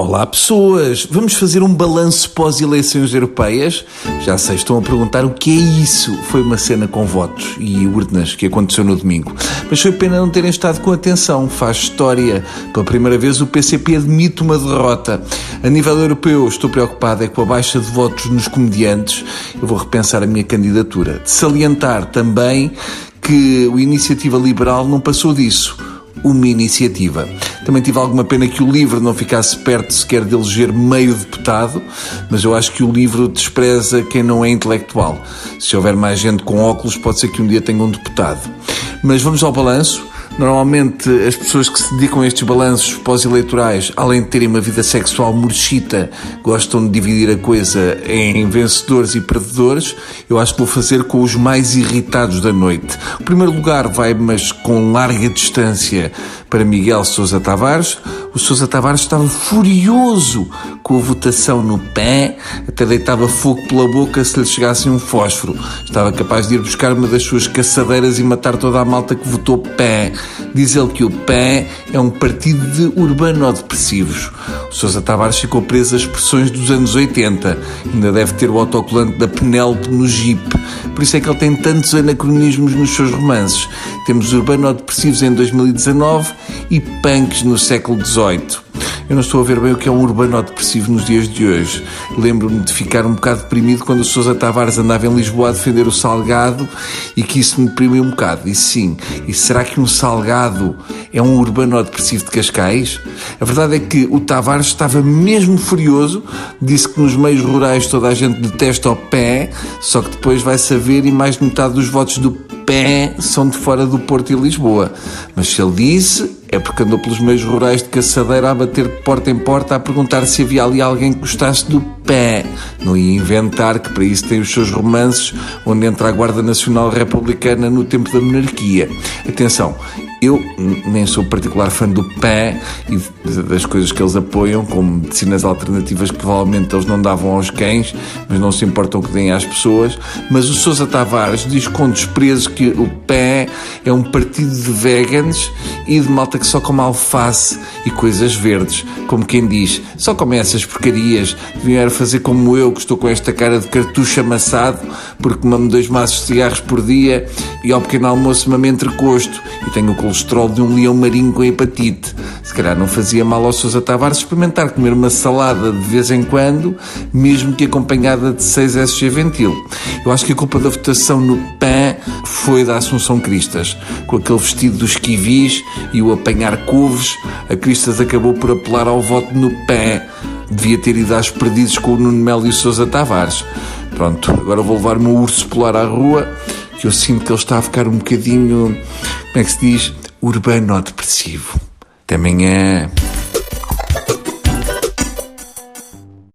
Olá pessoas, vamos fazer um balanço pós-eleições europeias? Já sei, estão a perguntar o que é isso. Foi uma cena com votos e urnas que aconteceu no domingo. Mas foi pena não terem estado com atenção, faz história. Pela primeira vez o PCP admite uma derrota. A nível europeu estou preocupado é com a baixa de votos nos comediantes. Eu vou repensar a minha candidatura. De salientar também que o Iniciativa Liberal não passou disso uma iniciativa. Também tive alguma pena que o livro não ficasse perto sequer de eleger meio deputado, mas eu acho que o livro despreza quem não é intelectual. Se houver mais gente com óculos, pode ser que um dia tenha um deputado. Mas vamos ao balanço. Normalmente, as pessoas que se dedicam a estes balanços pós-eleitorais, além de terem uma vida sexual murchita, gostam de dividir a coisa em vencedores e perdedores. Eu acho que vou fazer com os mais irritados da noite. O primeiro lugar vai, mas com larga distância, para Miguel Sousa Tavares. O Sousa Tavares estava furioso com a votação no pé, até deitava fogo pela boca se lhe chegasse um fósforo. Estava capaz de ir buscar uma das suas caçadeiras e matar toda a malta que votou pé. Diz ele que o pé é um partido de urbano-depressivos. O Sousa Tavares ficou preso às expressões dos anos 80. Ainda deve ter o autocolante da Penélope no Jeep. Por isso é que ele tem tantos anacronismos nos seus romances. Temos urbano-depressivos em 2019 e punks no século XVIII. Eu não estou a ver bem o que é um urbano depressivo nos dias de hoje. Lembro-me de ficar um bocado deprimido quando o Sousa Tavares andava em Lisboa a defender o Salgado e que isso me deprimiu um bocado. E sim, e será que um Salgado é um urbano depressivo de Cascais? A verdade é que o Tavares estava mesmo furioso, disse que nos meios rurais toda a gente detesta o pé, só que depois vai saber e mais de metade dos votos do pé são de fora do Porto e Lisboa. Mas se ele disse, é porque andou pelos meios rurais de caçadeira a bater de porta em porta a perguntar se havia ali alguém que gostasse do pé. Não ia inventar que para isso tem os seus romances onde entra a Guarda Nacional Republicana no tempo da monarquia. Atenção, eu nem sou particular fã do PAN e das coisas que eles apoiam, como medicinas alternativas que provavelmente eles não davam aos cães, mas não se importam que deem às pessoas. Mas o Sousa Tavares diz com desprezo que o PAN é um partido de vegans e de malta que só come alface e coisas verdes. Como quem diz, só come essas porcarias, deviam fazer como eu, que estou com esta cara de cartucho amassado, porque mamo dois maços de cigarros por dia e ao pequeno almoço mamo entrecosto e tenho o colesterol de um leão marinho com hepatite. Se calhar não fazia mal ao Sousa Tavares experimentar comer uma salada de vez em quando, mesmo que acompanhada de 6 SG Ventil. Eu acho que a culpa da votação no PAN foi da Assunção Cristas. Com aquele vestido dos kiwis e o apanhar couves, a Cristas acabou por apelar ao voto no PAN. Devia ter ido às perdidos com o Nuno Melo e o Sousa Tavares. Pronto, agora vou levar o meu urso polar à rua, que eu sinto que ele está a ficar um bocadinho, como é que se diz, urbano depressivo. Até amanhã.